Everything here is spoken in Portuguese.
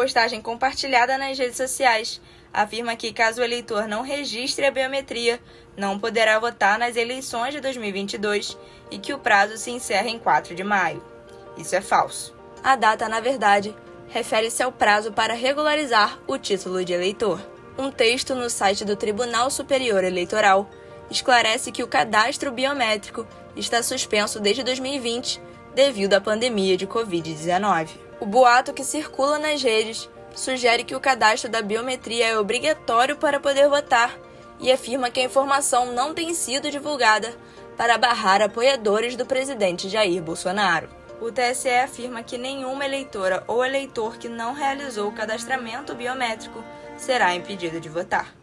postagem compartilhada nas redes sociais, afirma que caso o eleitor não registre a biometria, não poderá votar nas eleições de 2022 e que o prazo se encerra em 4 de maio. Isso é falso. A data, na verdade, refere-se ao prazo para regularizar o título de eleitor. Um texto no site do Tribunal Superior Eleitoral esclarece que o cadastro biométrico está suspenso desde 2020 devido à pandemia de Covid-19. O boato que circula nas redes sugere que o cadastro da biometria é obrigatório para poder votar e afirma que a informação não tem sido divulgada para barrar apoiadores do presidente Jair Bolsonaro. O TSE afirma que nenhuma eleitora ou eleitor que não realizou o cadastramento biométrico será impedido de votar.